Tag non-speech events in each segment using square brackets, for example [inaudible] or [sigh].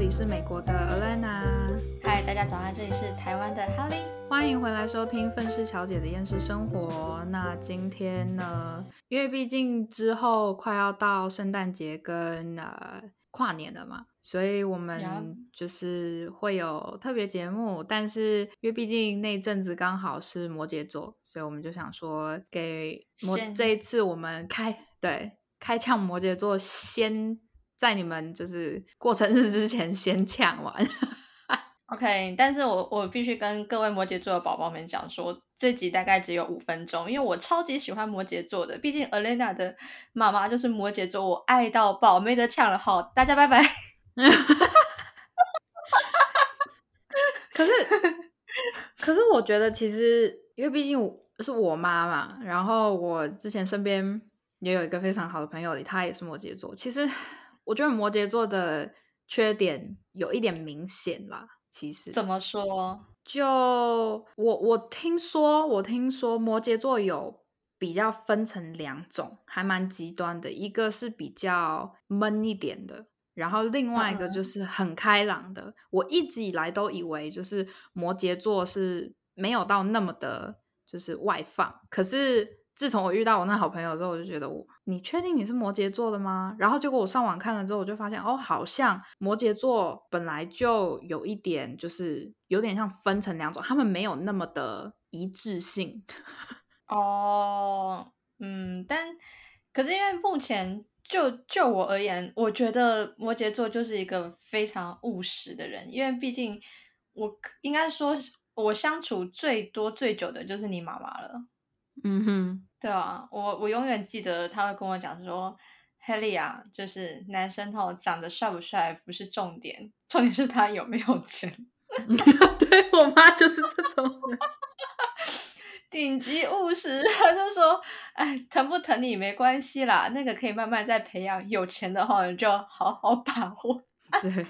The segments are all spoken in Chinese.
里是美国的 Alana，嗨，大家早安，这里是台湾的 Holly，欢迎回来收听愤世小姐的厌世生活。那今天呢，因为毕竟之后快要到圣诞节跟呃跨年了嘛，所以我们就是会有特别节目。但是因为毕竟那阵子刚好是摩羯座，所以我们就想说给摩这一次我们开对开呛摩羯座先。在你们就是过生日之前先抢完，[laughs] OK。但是我我必须跟各位摩羯座的宝宝们讲说，这集大概只有五分钟，因为我超级喜欢摩羯座的，毕竟 Alena 的妈妈就是摩羯座，我爱到爆，没得抢了好。大家拜拜。[laughs] 可是可是我觉得其实，因为毕竟是我妈嘛，然后我之前身边也有一个非常好的朋友，他也是摩羯座，其实。我觉得摩羯座的缺点有一点明显啦。其实怎么说？就我我听说，我听说摩羯座有比较分成两种，还蛮极端的。一个是比较闷一点的，然后另外一个就是很开朗的。我一直以来都以为就是摩羯座是没有到那么的，就是外放。可是。自从我遇到我那好朋友之后，我就觉得我，你确定你是摩羯座的吗？然后结果我上网看了之后，我就发现哦，好像摩羯座本来就有一点，就是有点像分成两种，他们没有那么的一致性。[laughs] 哦，嗯，但可是因为目前就就我而言，我觉得摩羯座就是一个非常务实的人，因为毕竟我应该说，我相处最多最久的就是你妈妈了。嗯哼。对啊，我我永远记得他会跟我讲说，Helly 啊，就是男生吼长得帅不帅不是重点，重点是他有没有钱。[laughs] 对我妈就是这种 [laughs] 顶级务实。他就说，哎，疼不疼你没关系啦，那个可以慢慢再培养。有钱的话，你就好好把握。对。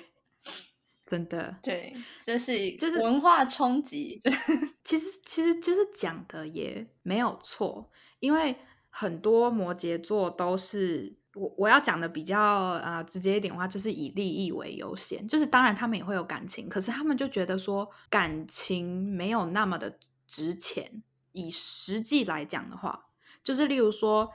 真的，对，这是就是文化冲击。[laughs] 其实，其实就是讲的也没有错，因为很多摩羯座都是我我要讲的比较啊直接一点的话，就是以利益为优先。就是当然他们也会有感情，可是他们就觉得说感情没有那么的值钱。以实际来讲的话，就是例如说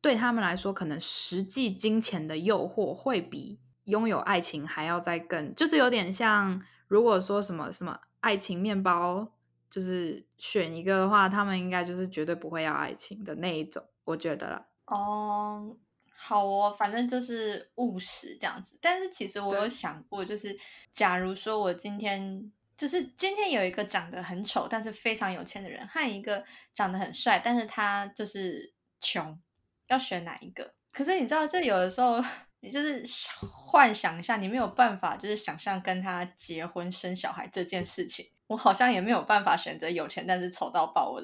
对他们来说，可能实际金钱的诱惑会比。拥有爱情还要再更，就是有点像，如果说什么什么爱情面包，就是选一个的话，他们应该就是绝对不会要爱情的那一种，我觉得。哦，好哦，反正就是务实这样子。但是其实我有想过，就是假如说我今天就是今天有一个长得很丑但是非常有钱的人，和一个长得很帅但是他就是穷，要选哪一个？可是你知道，这有的时候。你就是幻想一下，你没有办法，就是想象跟他结婚生小孩这件事情。我好像也没有办法选择有钱但是丑到爆，我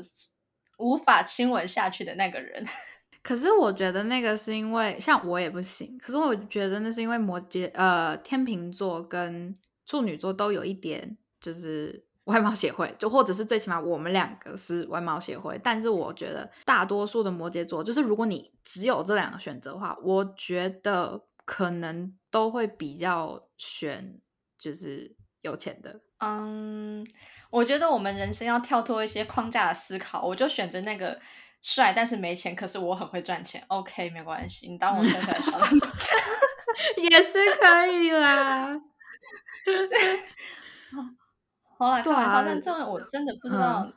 无法亲吻下去的那个人。[laughs] 可是我觉得那个是因为，像我也不行。可是我觉得那是因为摩羯、呃天秤座跟处女座都有一点，就是。外貌协会，就或者是最起码我们两个是外貌协会，但是我觉得大多数的摩羯座，就是如果你只有这两个选择的话，我觉得可能都会比较选就是有钱的。嗯，我觉得我们人生要跳脱一些框架的思考，我就选择那个帅但是没钱，可是我很会赚钱。OK，没关系，你当我生出来帅 [laughs] 也是可以啦。[laughs] 对。好了，开玩笑，但这我真的不知道，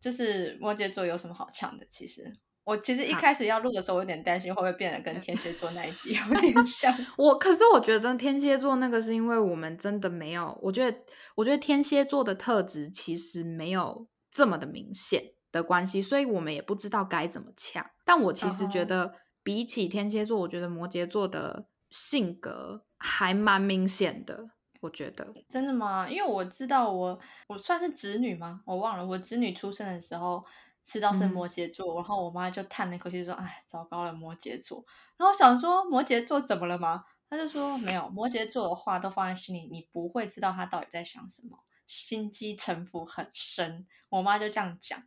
就是摩羯座有什么好呛的。其实我其实一开始要录的时候，我有点担心会不会变得跟天蝎座那一集 [laughs] 有点像。[laughs] 我可是我觉得天蝎座那个是因为我们真的没有，我觉得我觉得天蝎座的特质其实没有这么的明显的关系，所以我们也不知道该怎么呛。但我其实觉得比起天蝎座，我觉得摩羯座的性格还蛮明显的。我觉得真的吗？因为我知道我我算是侄女吗？我忘了，我侄女出生的时候知道是摩羯座，然后我妈就叹了一口气说：“哎，糟糕了，摩羯座。”然后我想说摩羯座怎么了吗？她就说没有，摩羯座的话都放在心里，你不会知道他到底在想什么，心机城府很深。我妈就这样讲。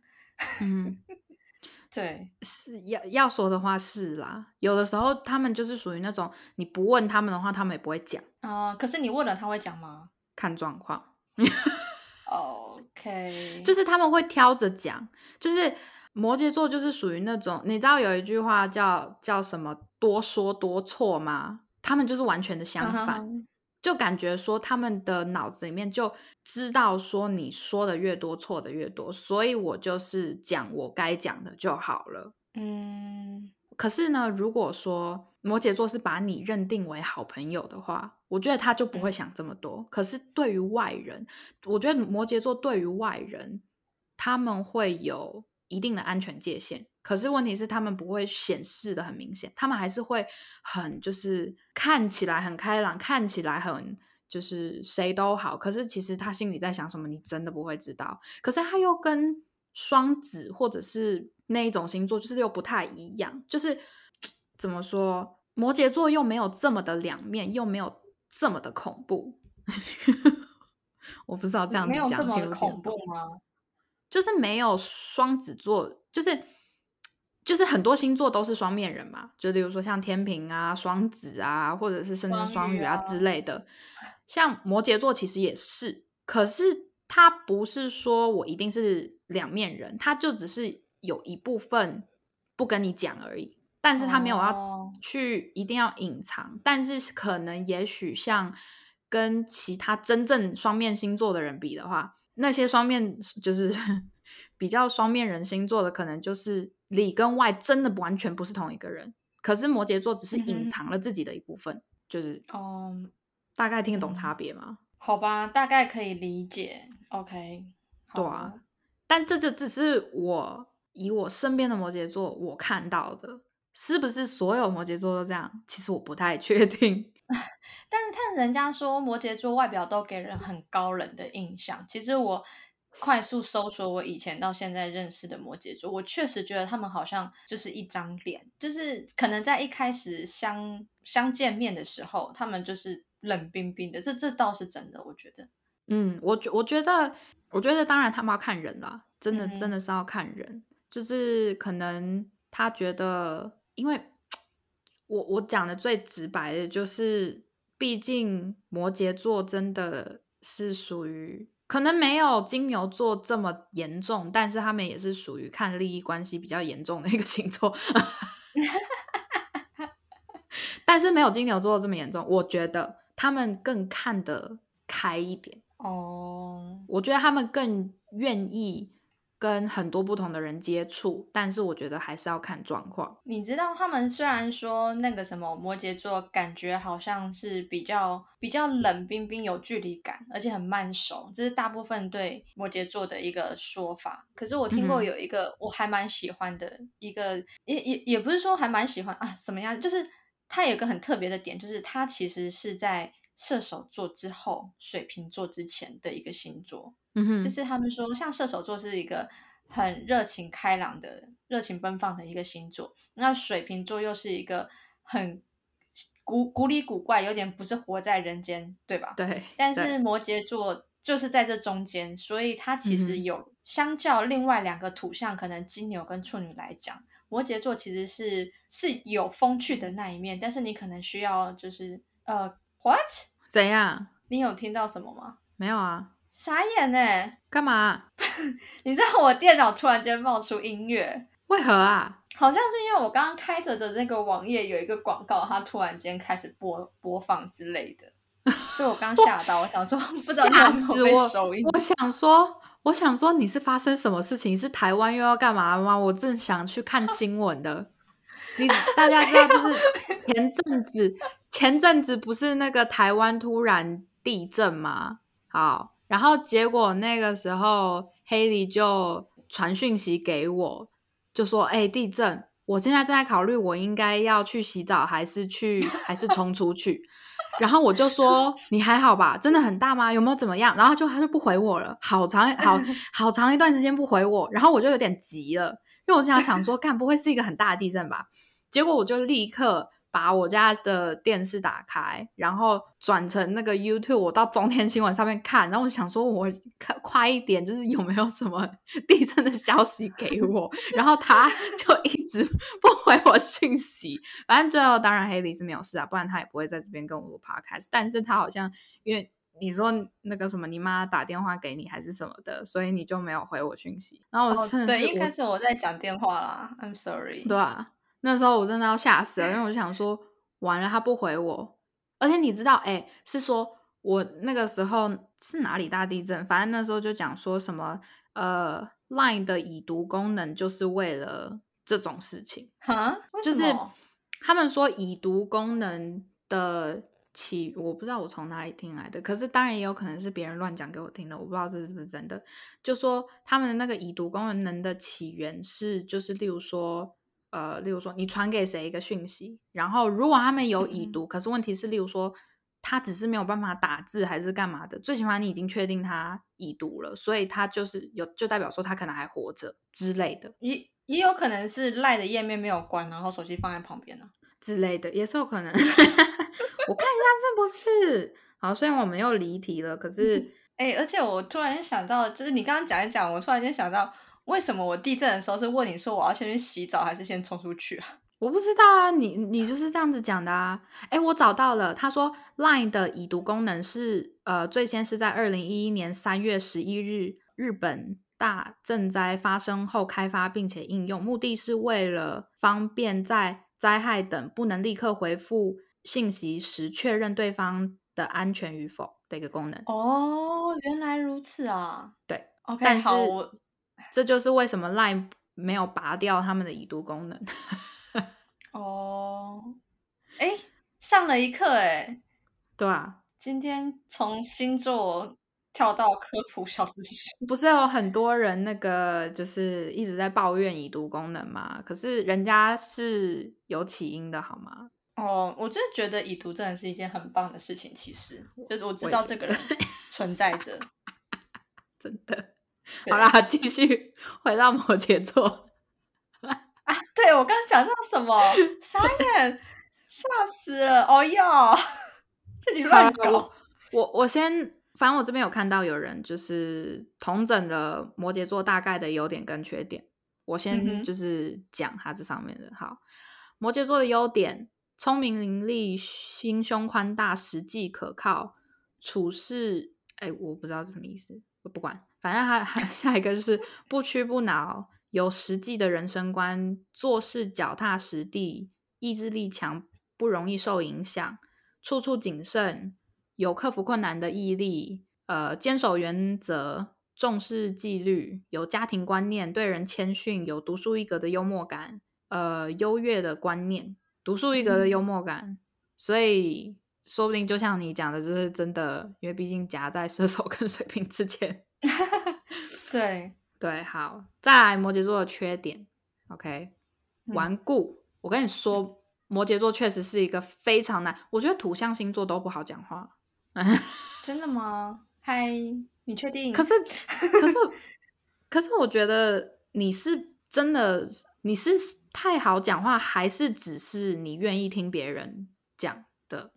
嗯，对，是要要说的话是啦，有的时候他们就是属于那种你不问他们的话，他们也不会讲。啊，可是你问了他会讲吗？看状况。[laughs] OK，就是他们会挑着讲，就是摩羯座就是属于那种，你知道有一句话叫叫什么“多说多错”吗？他们就是完全的相反，嗯就感觉说他们的脑子里面就知道说你说的越多错的越多，所以我就是讲我该讲的就好了。嗯，可是呢，如果说摩羯座是把你认定为好朋友的话，我觉得他就不会想这么多。可是对于外人，我觉得摩羯座对于外人，他们会有一定的安全界限。可是问题是，他们不会显示的很明显，他们还是会很就是看起来很开朗，看起来很就是谁都好。可是其实他心里在想什么，你真的不会知道。可是他又跟双子或者是那一种星座，就是又不太一样。就是怎么说，摩羯座又没有这么的两面，又没有这么的恐怖。[laughs] 我不知道这样子没有讲这么恐怖吗？就是没有双子座，就是就是很多星座都是双面人嘛，就例如说像天平啊、双子啊，或者是甚至双鱼啊之类的。像摩羯座其实也是，可是他不是说我一定是两面人，他就只是有一部分不跟你讲而已，但是他没有要哦去一定要隐藏，但是可能也许像跟其他真正双面星座的人比的话，那些双面 [laughs] 就是 [laughs] 比较双面人星座的，可能就是里跟外真的完全不是同一个人。可是摩羯座只是隐藏了自己的一部分，就是哦，大概听得懂嗯差别吗？好吧，大概可以理解。OK，对啊，但这就只是我以我身边的摩羯座我看到的，是不是所有摩羯座都这样？其实我不太确定。[laughs] 但是看人家说摩羯座外表都给人很高冷的印象，其实我快速搜索我以前到现在认识的摩羯座，我确实觉得他们好像就是一张脸，就是可能在一开始相相见面的时候，他们就是冷冰冰的，这这倒是真的，我觉得。嗯，我觉我觉得，我觉得当然他们要看人啦，真的嗯真的是要看人，就是可能他觉得，因为我我讲的最直白的就是，毕竟摩羯座真的是属于可能没有金牛座这么严重，但是他们也是属于看利益关系比较严重的一个星座。[laughs] 但是没有金牛座这么严重，我觉得他们更看得开一点。哦，我觉得他们更愿意跟很多不同的人接触，但是我觉得还是要看状况。你知道他们虽然说那个什么摩羯座，感觉好像是比较比较冷冰冰、有距离感，而且很慢熟，这是大部分对摩羯座的一个说法。可是我听过有一个我还蛮喜欢的一个，也也也不是说还蛮喜欢啊，什么样？就是他有一个很特别的点，就是他其实是在射手座之后，水瓶座之前的一个星座。嗯哼，就是他们说，像射手座是一个很热情开朗的、热情奔放的一个星座，那水瓶座又是一个很古古里古怪，有点不是活在人间，对吧？对，但是摩羯座就是在这中间，所以它其实有相较另外两个土象，可能金牛跟处女来讲，摩羯座其实是是有风趣的那一面，但是你可能需要就是呃，what？怎样？你有听到什么吗？没有啊？傻眼呢、干嘛？[laughs] 你知道我电脑突然间冒出音乐，为何啊？好像是因为我刚刚开着的那个网页有一个广告，它突然间开始播播放之类的，[laughs] 所以我刚吓到，我想说 [laughs] 不知道吓你有没有被死我收音。我想说，我想说你是发生什么事情？是台湾又要干嘛吗？我正想去看新闻的。你大家知道，就是前阵子，前阵子不是那个台湾突然地震吗？好，然后结果那个时候黑莉就传讯息给我，就说：“哎、地震！我现在正在考虑，我应该要去洗澡，还是去，还是冲出去？”然后我就说：“你还好吧？真的很大吗？有没有怎么样？”然后就他就不回我了，好长好 [laughs] 好长一段时间不回我，然后我就有点急了，因为我想想说，干不会是一个很大的地震吧？结果我就立刻把我家的电视打开，然后转成那个 YouTube，我到中天新闻上面看，然后我想说，我看快一点，就是有没有什么 [laughs] 地震的消息给我，然后他 [laughs] 就一直不回我信息。反正最后当然黑里是没有事啊，不然他也不会在这边跟我录 Podcast。但是他好像因为你说那个什么，你妈打电话给你还是什么的，所以你就没有回我讯息。然后我真的对，是一开始我在讲电话啦，I'm sorry。对啊，那时候我真的要吓死了，因为我就想说，完了他不回我，而且你知道，哎，是说我那个时候是哪里大地震？反正那时候就讲说什么，呃，Line 的已读功能就是为了这种事情，哈，就是他们说已读功能的起，我不知道我从哪里听来的，可是当然也有可能是别人乱讲给我听的，我不知道这是不是真的。就说他们的那个已读功能的起源是，就是例如说，呃，例如说你传给谁一个讯息，然后如果他们有已嗯读，可是问题是，例如说他只是没有办法打字还是干嘛的，最起码你已经确定他已读了，所以他就是有，就代表说他可能还活着之类的。也也有可能是赖的页面没有关，然后手机放在旁边呢、之类的，也是有可能。[laughs] 我看一下是不是好，虽然我们又离题了，可是 [laughs] 哎、而且我突然想到，就是你刚刚讲一讲，我突然间想到，为什么我地震的时候是问你说我要先去洗澡还是先冲出去啊？[laughs] 我不知道啊，你你就是这样子讲的啊。哎，我找到了，他说 Line 的已读功能是呃，最先是在二零一一年三月十一日日本大震灾发生后开发并且应用，目的是为了方便在灾害等不能立刻回复信息时确认对方的安全与否的一个功能。哦，原来如此啊。对，OK，好，我这就是为什么 Line 没有拔掉他们的已读功能。[laughs] 哦，哎，上了一课哎，对啊，今天从星座跳到科普小知识。[laughs] 不是有很多人那个就是一直在抱怨已读功能嘛？可是人家是有起因的好吗？哦，我真的觉得已读真的是一件很棒的事情。其实，就是我知道这个人存在着。[laughs] 真的。对好啦，继续回到摩羯座。啊，对我刚刚讲到什么？傻眼，吓死了！哦哟，[laughs] 这里乱搞我。我我先，反正我这边有看到有人就是同整的摩羯座大概的优点跟缺点，我嗯先就是讲它这上面的。好，摩羯座的优点：聪明伶俐、心胸宽大、实际可靠、处事……哎，我不知道是什么意思，我不管，反正还 [laughs] 还下一个就是不屈不挠，有实际的人生观，做事脚踏实地，意志力强，不容易受影响，处处谨慎，有克服困难的毅力，呃，坚守原则，重视纪律，有家庭观念，对人谦逊，有独树一格的幽默感，呃，优越的观念，独树一格的幽默感，所以说不定就像你讲的，就是真的，因为毕竟夹在射手跟水瓶之间。[laughs] 对，对，好，再来摩羯座的缺点，OK，嗯顽固。我跟你说，摩羯座确实是一个非常难，我觉得土象星座都不好讲话。[laughs] 真的吗？嗨，你确定？可是，可是，[laughs] 可是，我觉得你是真的，你是太好讲话，还是只是你愿意听别人讲的，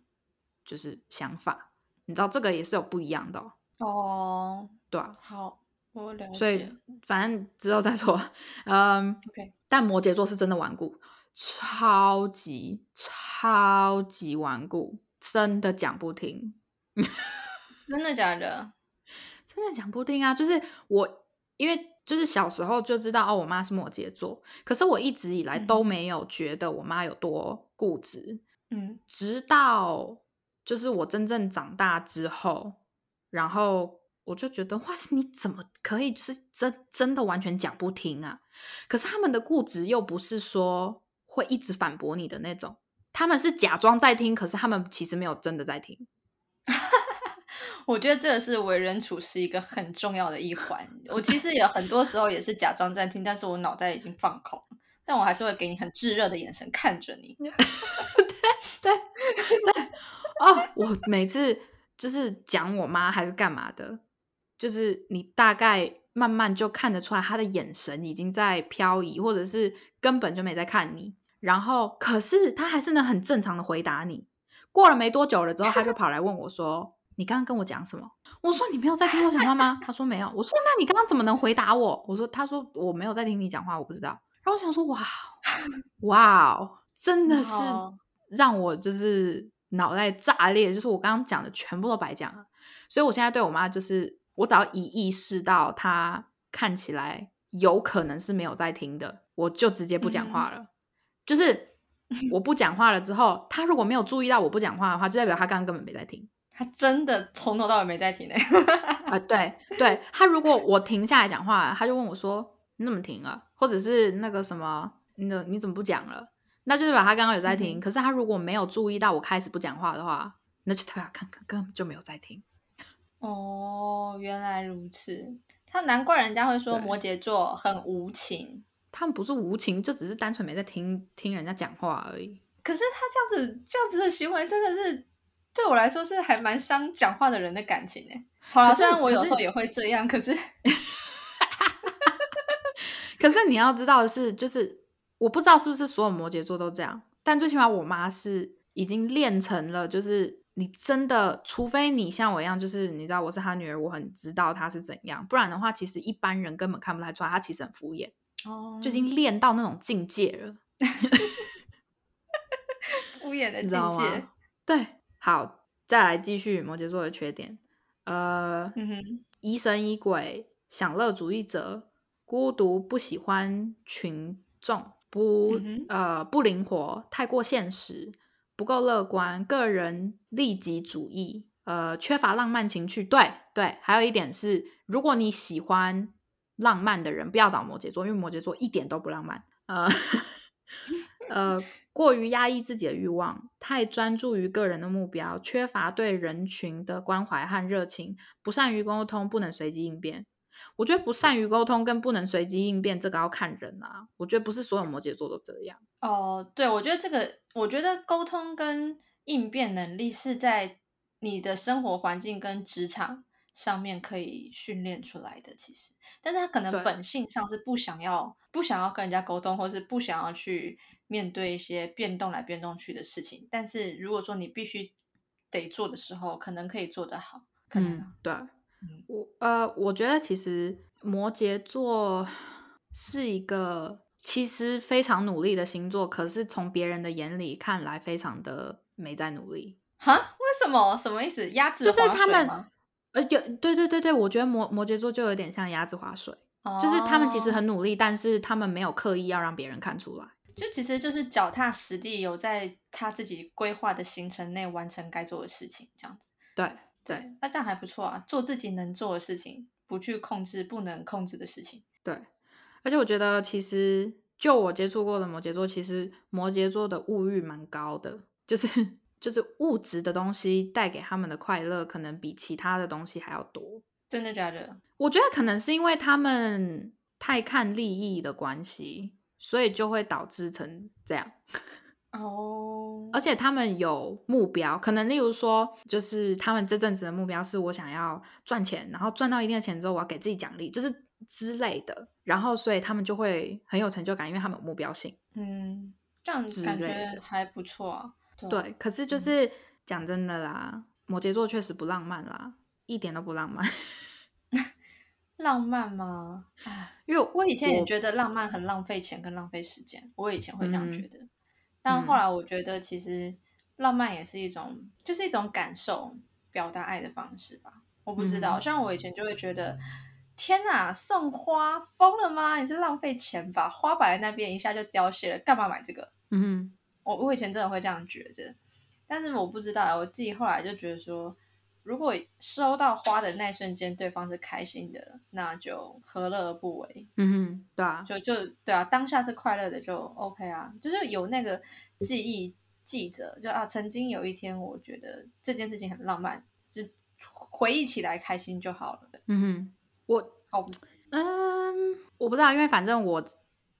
就是想法？你知道这个也是有不一样的、哦，哦，对啊。好，我了解。所以反正之后再说。嗯 [laughs] OK 但摩羯座是真的顽固，超级超级顽固，真的讲不听，[laughs] 真的假的？[laughs] 真的讲不听啊！就是我，因为就是小时候就知道哦，我妈是摩羯座，可是我一直以来嗯都没有觉得我妈有多固执，嗯直到就是我真正长大之后，然后我就觉得哇，你怎么可以就是真真的完全讲不听啊？可是他们的固执又不是说会一直反驳你的那种，他们是假装在听，可是他们其实没有真的在听。[laughs] 我觉得这个是为人处事一个很重要的一环。我其实有很多时候也是假装在听，但是我脑袋已经放空，但我还是会给你很炙热的眼神看着你。[laughs] 对对哦，我每次就是讲我妈还是干嘛的，就是你大概慢慢就看得出来，她的眼神已经在漂移，或者是根本就没在看你。然后可是他还是能很正常的回答你。过了没多久了之后，他就跑来问我说：“你刚刚跟我讲什么？”我说：“你没有在听我讲话吗？”他说：“没有。”我说：“那你刚刚怎么能回答我？”我说：“他说我没有在听你讲话，我不知道。”然后我想说：“哇，哇，真的是让我就是脑袋炸裂，就是我刚刚讲的全部都白讲了。”所以我现在对我妈就是，我只要一意识到她看起来有可能是没有在听的，我就直接不讲话了。就是我不讲话了之后，她如果没有注意到我不讲话的话，就代表她刚刚根本没在听。她真的从头到尾没在听呢。啊，对对，她如果我停下来讲话，她就问我说：“你怎么停了？”或者是那个什么，那你怎么不讲了？那就是把他刚刚有在听。可是他如果没有注意到我开始不讲话的话，那就代表看根本就没有在听。哦，原来如此。他难怪人家会说摩羯座很无情。他们不是无情，就只是单纯没在听听人家讲话而已。可是他这样子这样子的行为，真的是对我来说是还蛮伤讲话的人的感情哎。好了，虽然我有时候也会这样，可是，[laughs] 可是你要知道的是，就是我不知道是不是所有摩羯座都这样，但最起码我妈是已经练成了，就是。你真的，除非你像我一样，就是你知道我是她女儿，我很知道她是怎样，不然的话，其实一般人根本看不太出来，她其实很敷衍，哦，就已经练到那种境界了，[laughs] 敷衍的境界。对，好，再来继续摩羯座的缺点，呃，疑神疑鬼，享乐主义者，孤独，不喜欢群众，不呃不灵活，太过现实。不够乐观，个人利己主义，呃，缺乏浪漫情趣。对对，还有一点是，如果你喜欢浪漫的人，不要找摩羯座，因为摩羯座一点都不浪漫。呃 [laughs] 呃，过于压抑自己的欲望，太专注于个人的目标，缺乏对人群的关怀和热情，不善于沟通，不能随机应变。我觉得不善于沟通跟不能随机应变，这个要看人啊。我觉得不是所有摩羯座都这样。哦，对，我觉得这个，我觉得沟通跟应变能力是在你的生活环境跟职场上面可以训练出来的。其实，但是他可能本性上是不想要、不想要跟人家沟通，或是不想要去面对一些变动来变动去的事情。但是如果说你必须得做的时候，可能可以做得好。嗯，对。我呃，我觉得其实摩羯座是一个其实非常努力的星座，可是从别人的眼里看来，非常的没在努力。哈？为什么？什么意思？鸭子就是他们呃，有对对对对，我觉得摩摩羯座就有点像鸭子划水，就是他们其实很努力，但是他们没有刻意要让别人看出来，就其实就是脚踏实地，有在他自己规划的行程内完成该做的事情，这样子。对。对，那这样还不错啊，做自己能做的事情，不去控制不能控制的事情。对，而且我觉得其实就我接触过的摩羯座，其实摩羯座的物欲蛮高的，就是就是物质的东西带给他们的快乐，可能比其他的东西还要多。真的假的？我觉得可能是因为他们太看利益的关系，所以就会导致成这样。哦，而且他们有目标，可能例如说，就是他们这阵子的目标是我想要赚钱，然后赚到一定的钱之后，我要给自己奖励，就是之类的。然后，所以他们就会很有成就感，因为他们有目标性。嗯，这样子感觉还不错啊。对，可是就是讲真的啦，摩羯座确实不浪漫啦，一点都不浪漫。[laughs] 浪漫吗？因为我以前也觉得浪漫很浪费钱跟浪费时间，我以前会这样觉得。但后来我觉得，其实浪漫也是一种，就是一种感受、表达爱的方式吧。我不知道，像我以前就会觉得，天哪，送花疯了吗？你是浪费钱吧？花摆在那边一下就凋谢了，干嘛买这个？嗯，我我以前真的会这样觉得，但是我不知道，我自己后来就觉得说。如果收到花的那瞬间，对方是开心的，那就何乐而不为？嗯哼，对啊，就就对啊，当下是快乐的，就 OK 啊，就是有那个记忆记着，就啊，曾经有一天，我觉得这件事情很浪漫，就回忆起来开心就好了。嗯哼，我好，嗯，我不知道，因为反正我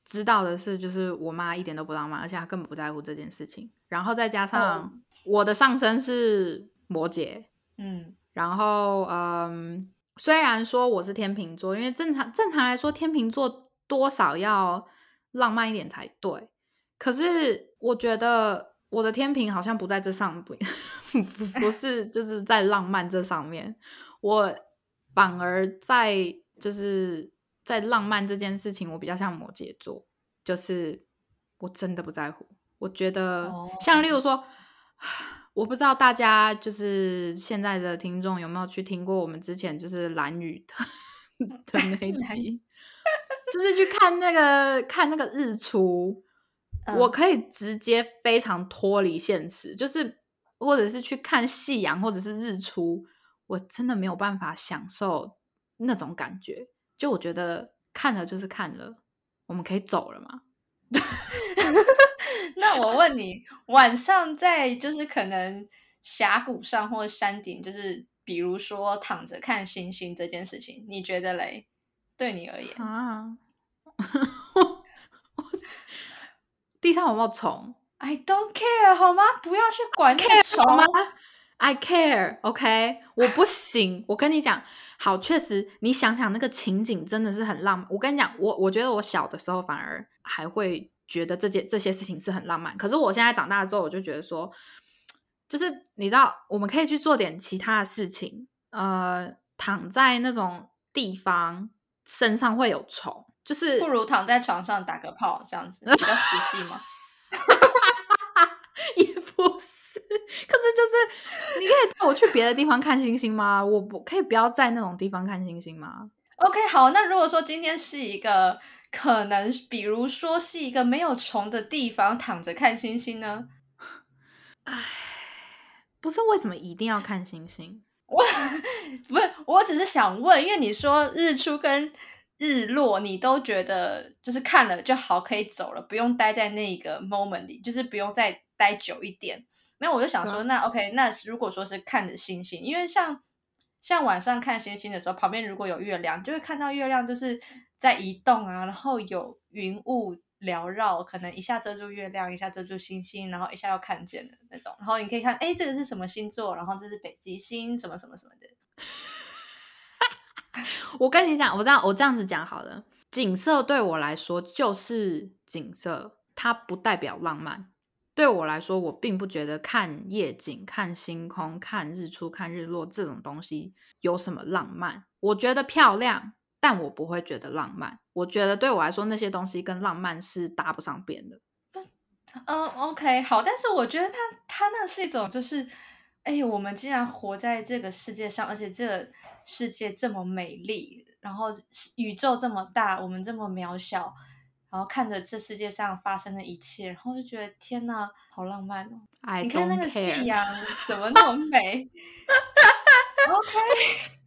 知道的是，就是我妈一点都不浪漫，而且她根本不在乎这件事情。然后再加上我的上身是摩羯。嗯，然后嗯，虽然说我是天秤座，因为正常正常来说，天秤座多少要浪漫一点才对。可是我觉得我的天平好像不在这上，不不不是 [laughs] 就是在浪漫这上面，我反而在就是在浪漫这件事情，我比较像摩羯座，就是我真的不在乎。我觉得像例如说，我不知道大家就是现在的听众有没有去听过我们之前就是蓝雨的 [laughs] 的那一集，就是去看那个看那个日出。[laughs] 我可以直接非常脱离现实，就是或者是去看夕阳，或者是日出，我真的没有办法享受那种感觉。就我觉得看了就是看了，我们可以走了吗？[laughs] 那我问你，晚上在就是可能峡谷上或山顶，就是比如说躺着看星星这件事情，你觉得嘞？对你而言啊？[laughs] 地上有没有虫？I don't care，好吗？不要去管那虫吗？I care，OK，[laughs] 我不行。我跟你讲，好，确实，你想想那个情景真的是很浪漫。我跟你讲，我我觉得我小的时候反而还会觉得这件这些事情是很浪漫。可是我现在长大之后，我就觉得说，就是你知道，我们可以去做点其他的事情。呃，躺在那种地方，身上会有虫。就是不如躺在床上打个炮这样子 [laughs] 比较实际吗？[laughs] 也不是，可是就是你可以带我去别的地方看星星吗？我不可以不要在那种地方看星星吗？OK，好，那如果说今天是一个可能，比如说是一个没有虫的地方，躺着看星星呢？唉，不是为什么一定要看星星？[laughs] 我不是，我只是想问，因为你说日出跟。日落，你都觉得就是看了就好，可以走了，不用待在那个 moment 里，就是不用再待久一点。那我就想说，那 OK，那如果说是看着星星，因为像像晚上看星星的时候，旁边如果有月亮，就会看到月亮就是在移动啊，然后有云雾缭绕，可能一下遮住月亮，一下遮住星星，然后一下又看见了那种。然后你可以看，哎，这个是什么星座？然后这是北极星，什么什么什么的。[laughs] 我跟你讲，我这样我这样子讲好了。景色对我来说就是景色，它不代表浪漫。对我来说，我并不觉得看夜景、看星空、看日出、看日落这种东西有什么浪漫。我觉得漂亮，但我不会觉得浪漫。我觉得对我来说，那些东西跟浪漫是搭不上边的。[laughs] 嗯，OK，好。但是我觉得它它那是一种就是。哎，我们竟然活在这个世界上，而且这个世界这么美丽，然后宇宙这么大，我们这么渺小，然后看着这世界上发生的一切，然后就觉得天哪，好浪漫哦！你看那个夕阳怎么那么美？[laughs] OK，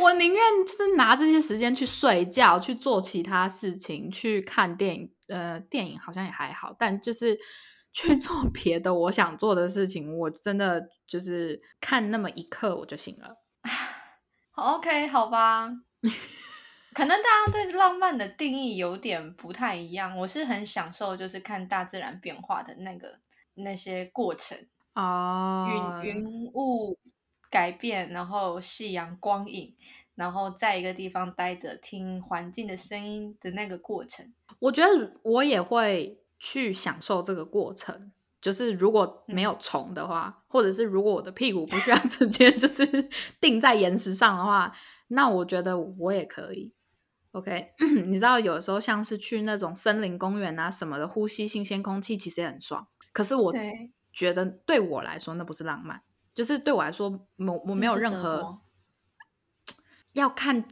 我宁愿就是拿这些时间去睡觉，去做其他事情，去看电影。呃，电影好像也还好，但就是。[laughs] 去做别的我想做的事情，我真的就是看那么一刻我就醒了。[sighs] OK，好吧，可能大家对浪漫的定义有点不太一样。我是很享受，就是看大自然变化的那个那些过程啊，云云雾改变，然后夕阳光影，然后在一个地方待着听环境的声音的那个过程。我觉得我也会。去享受这个过程，就是如果没有虫的话，或者是如果我的屁股不需要 [laughs] 直接就是定在岩石上的话，那我觉得我也可以。OK，[clears throat] 你知道有时候像是去那种森林公园啊什么的，呼吸新鲜空气其实也很爽。可是我觉得对我来说那不是浪漫，就是对我来说，我我没有任何要看，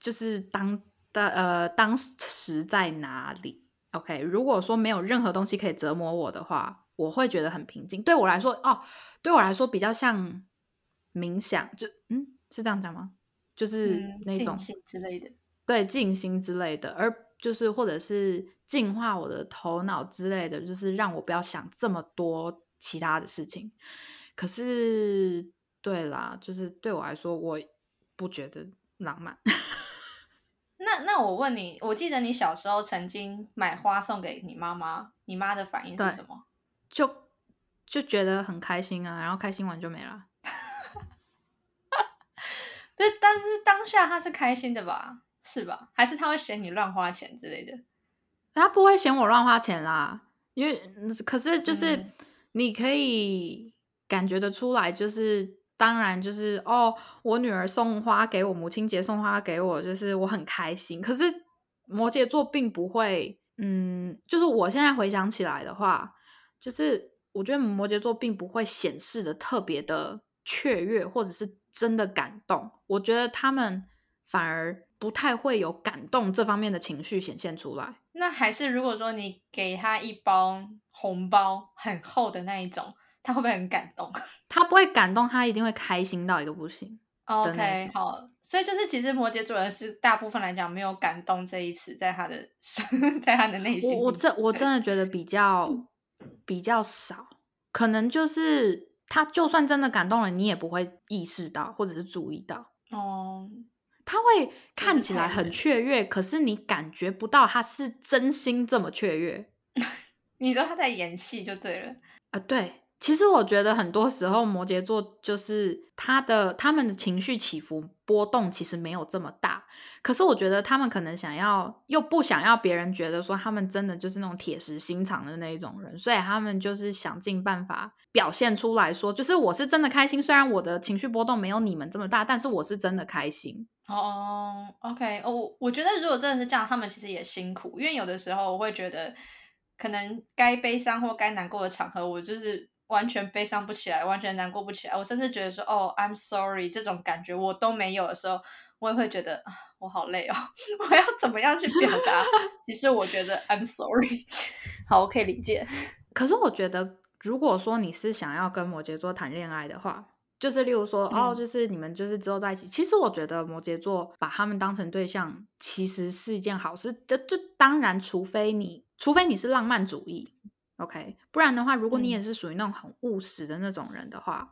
就是当的呃当时在哪里。OK，如果说没有任何东西可以折磨我的话，我会觉得很平静。对我来说，哦，对我来说比较像冥想，就嗯，是这样讲吗？就是那种之类的，对，静心之类的，而就是或者是净化我的头脑之类的，就是让我不要想这么多其他的事情。可是，对啦，就是对我来说，我不觉得浪漫。[laughs] 那那我问你，我记得你小时候曾经买花送给你妈妈，你妈的反应是什么？就就觉得很开心啊，然后开心完就没了。[laughs] 对，但是当下她是开心的吧？是吧？还是她会嫌你乱花钱之类的？她不会嫌我乱花钱啦，因为可是就是嗯你可以感觉得出来，就是当然就是哦，我女儿送花给我，母亲节送花给我，就是我很开心。可是摩羯座并不会，嗯，就是我现在回想起来的话，就是我觉得摩羯座并不会显示的特别的雀跃，或者是真的感动。我觉得他们反而不太会有感动这方面的情绪显现出来。那还是如果说你给他一包红包，很厚的那一种，他会不会很感动 [laughs] 他不会感动，他一定会开心到一个不行。那？OK，好，所以就是其实摩羯座人是大部分来讲没有感动这一词在他的 [laughs] 在他的内心我我真我真的觉得比较 [laughs] 比较少，可能就是他就算真的感动了，你也不会意识到或者是注意到。哦，他会看起来很雀跃，可是你感觉不到他是真心这么雀跃你说他在演戏就对了。啊、对，其实我觉得很多时候摩羯座就是他的他们的情绪起伏波动其实没有这么大，可是我觉得他们可能想要又不想要别人觉得说他们真的就是那种铁石心肠的那一种人，所以他们就是想尽办法表现出来说，就是我是真的开心，虽然我的情绪波动没有你们这么大，但是我是真的开心。哦，OK，哦，我我觉得如果真的是这样，他们其实也辛苦，因为有的时候我会觉得，可能该悲伤或该难过的场合，我就是完全悲伤不起来，完全难过不起来，我甚至觉得说，哦，I'm sorry 这种感觉我都没有的时候，我也会觉得啊，我好累哦，[laughs] 我要怎么样去表达？其实我觉得 I'm sorry，[laughs] 好，我可以理解。可是我觉得，如果说你是想要跟摩羯座谈恋爱的话，就是例如说，哦，嗯就是你们就是之后在一起。其实我觉得摩羯座把他们当成对象，其实是一件好事。这这当然，除非你，除非你是浪漫主义，OK，不然的话，如果你也嗯是属于那种很务实的那种人的话，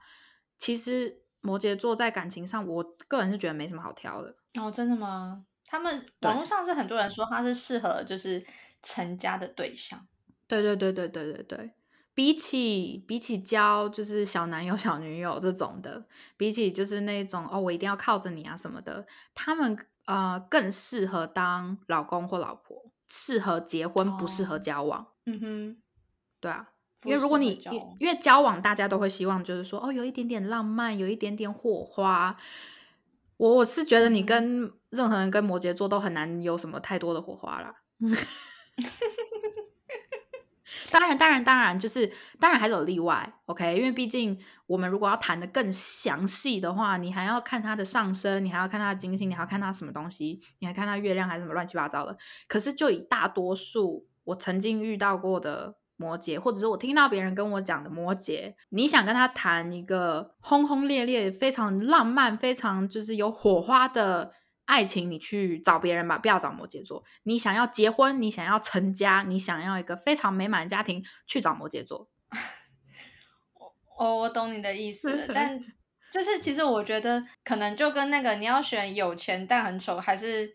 其实摩羯座在感情上，我个人是觉得没什么好挑的。哦，真的吗？他们对网络上是很多人说他是适合就是成家的对象。对对对对对对对，比起比起交就是小男友小女友这种的，比起就是那种哦我一定要靠着你啊什么的，他们呃更适合当老公或老婆，适合结婚，不适合哦交往。嗯哼。对啊，因为如果你因交往因为交往，大家都会希望就是说哦有一点点浪漫，有一点点火花。我我是觉得你嗯跟任何人跟摩羯座都很难有什么太多的火花啦。[laughs] 当然，当然，当然，就是当然还是有例外，OK？因为毕竟我们如果要谈的更详细的话，你还要看他的上升，你还要看他的金星，你还要看他什么东西，你还看他月亮还是什么乱七八糟的。可是就以大多数我曾经遇到过的摩羯，或者是我听到别人跟我讲的摩羯，你想跟他谈一个轰轰烈烈、非常浪漫、非常就是有火花的爱情，你去找别人吧，不要找摩羯座。你想要结婚，你想要成家，你想要一个非常美满的家庭，去找摩羯座。[laughs] 哦，我懂你的意思了，但 [laughs] 就是其实我觉得可能就跟那个你要选有钱但很丑，还是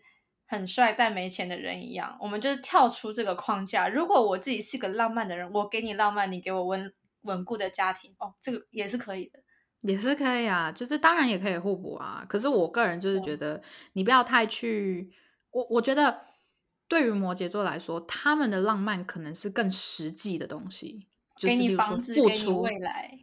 很帅但没钱的人一样，我们就是跳出这个框架。如果我自己是个浪漫的人，我给你浪漫，你给我稳稳固的家庭，哦，这个也是可以的。也是可以啊，就是当然也可以互补啊。可是我个人就是觉得，你不要太去我，我觉得对于摩羯座来说，他们的浪漫可能是更实际的东西，就是例如说房子，给出，未来。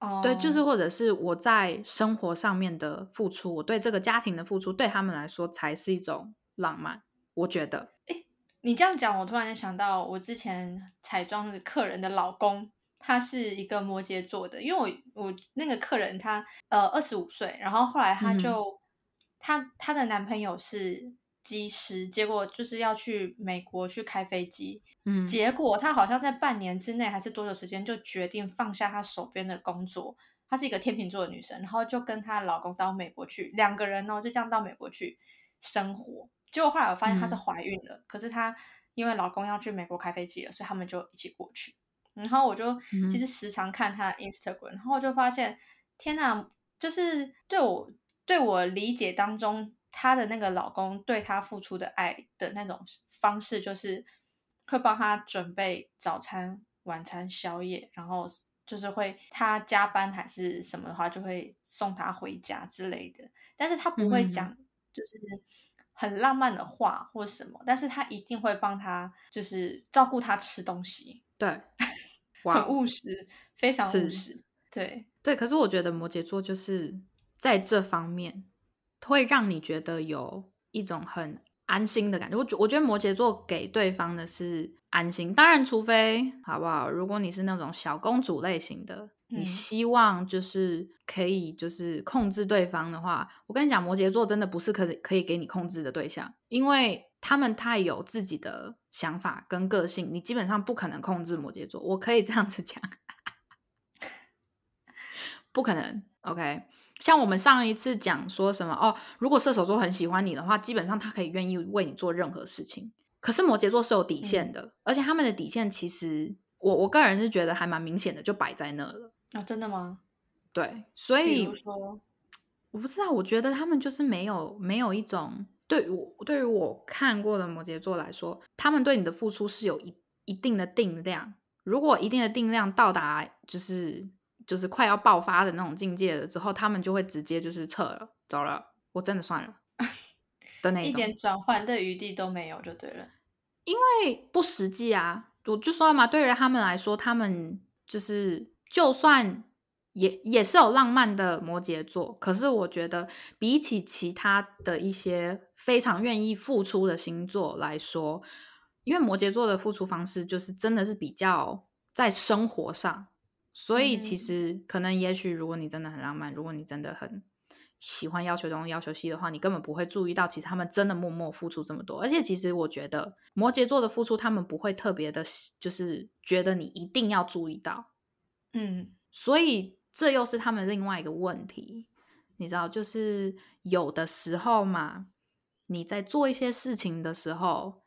哦，对，就是或者是我在生活上面的付出，我对这个家庭的付出，对他们来说才是一种浪漫。我觉得，哎你这样讲，我突然间想到，我之前彩妆的客人的老公，他是一个摩羯座的，因为我我那个客人他呃二十五岁，然后后来他嗯哼就、他他的男朋友是机师，结果就是要去美国去开飞机，嗯，结果她好像在半年之内还是多久时间就决定放下她手边的工作。她是一个天秤座的女生，然后就跟她老公到美国去，两个人哦就这样到美国去生活。结果后来我发现她是嗯怀孕了，可是她因为老公要去美国开飞机了，所以他们就一起过去。然后我就嗯其实时常看她的 Instagram，然后我就发现，天呐，就是对我对我理解当中，她的那个老公对她付出的爱的那种方式，就是会帮她准备早餐、晚餐、宵夜，然后就是会她加班还是什么的话，就会送她回家之类的。但是她不会嗯讲，就是很浪漫的话或什么，但是他一定会帮他，就是照顾他吃东西。对，很务实，非常务实。对对，可是我觉得摩羯座就是在这方面会让你觉得有一种很安心的感觉。我觉我觉得摩羯座给对方的是安心，当然除非好不好？如果你是那种小公主类型的。你希望就是可以就是控制对方的话，我跟你讲，摩羯座真的不是可可以给你控制的对象，因为他们太有自己的想法跟个性，你基本上不可能控制摩羯座。我可以这样子讲，不可能。OK，像我们上一次讲说什么哦，如果射手座很喜欢你的话，基本上他可以愿意为你做任何事情。可是摩羯座是有底线的，而且他们的底线其实我我个人是觉得还蛮明显的，就摆在那了。啊，真的吗？对，所以说，我不知道，我觉得他们就是没有没有一种对我对于我看过的摩羯座来说，他们对你的付出是有一一定的定量。如果一定的定量到达，就是就是快要爆发的那种境界了之后，他们就会直接就是撤了，走了，我真的算了 [laughs] 的那一点转换的余地都没有，就对了，因为不实际啊。我就说嘛，对于他们来说，他们就是。就算也也是有浪漫的摩羯座，可是我觉得比起其他的一些非常愿意付出的星座来说，因为摩羯座的付出方式就是真的是比较在生活上，所以其实可能也许如果你真的很浪漫，如果你真的很喜欢要求东要求西的话，你根本不会注意到其实他们真的默默付出这么多。而且其实我觉得摩羯座的付出，他们不会特别的，就是觉得你一定要注意到。嗯，所以这又是他们另外一个问题，你知道，就是有的时候嘛，你在做一些事情的时候，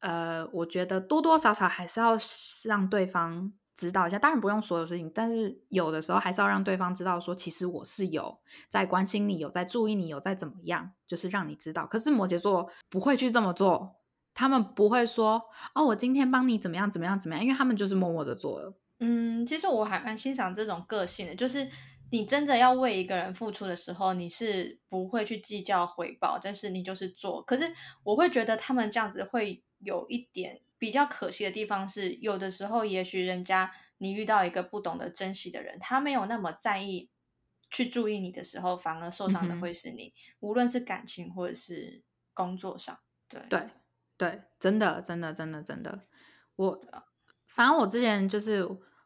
呃，我觉得多多少少还是要让对方知道一下。当然不用所有事情，但是有的时候还是要让对方知道，说其实我是有在关心你，有在注意你，有在怎么样，就是让你知道。可是摩羯座不会去这么做，他们不会说哦，我今天帮你怎么样怎么样怎么样，因为他们就是默默的做了。嗯，其实我还蛮欣赏这种个性的，就是你真的要为一个人付出的时候，你是不会去计较回报，但是你就是做。可是我会觉得他们这样子会有一点比较可惜的地方是，有的时候也许人家你遇到一个不懂得珍惜的人，他没有那么在意去注意你的时候，反而受伤的会是你，无论是感情或者是工作上。对对对，真的真的真的真的，我。反正我之前就是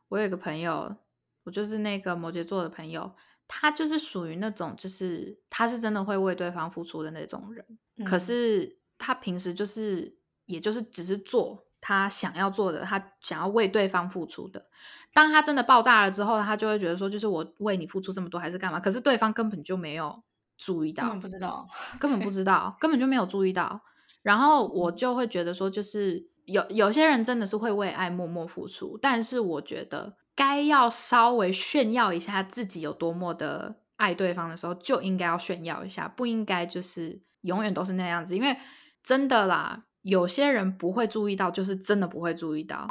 我有一个朋友，我就是那个摩羯座的朋友，他就是属于那种就是他是真的会为对方付出的那种人，可是他平时就是也就是只是做他想要做的，他想要为对方付出的。当他真的爆炸了之后，他就会觉得说，就是我为你付出这么多还是干嘛？可是对方根本就没有注意到，根本不知道，根本不 [laughs] 知道，根本就没有注意到。然后我就会觉得说，就是。有有些人真的是会为爱默默付出，但是我觉得该要稍微炫耀一下自己有多么的爱对方的时候，就应该要炫耀一下，不应该就是永远都是那样子。因为真的啦，有些人不会注意到，就是真的不会注意到。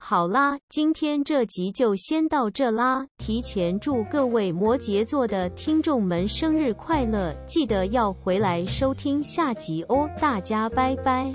好啦，今天这集就先到这啦。提前祝各位摩羯座的听众们生日快乐，记得要回来收听下集哦。大家拜拜。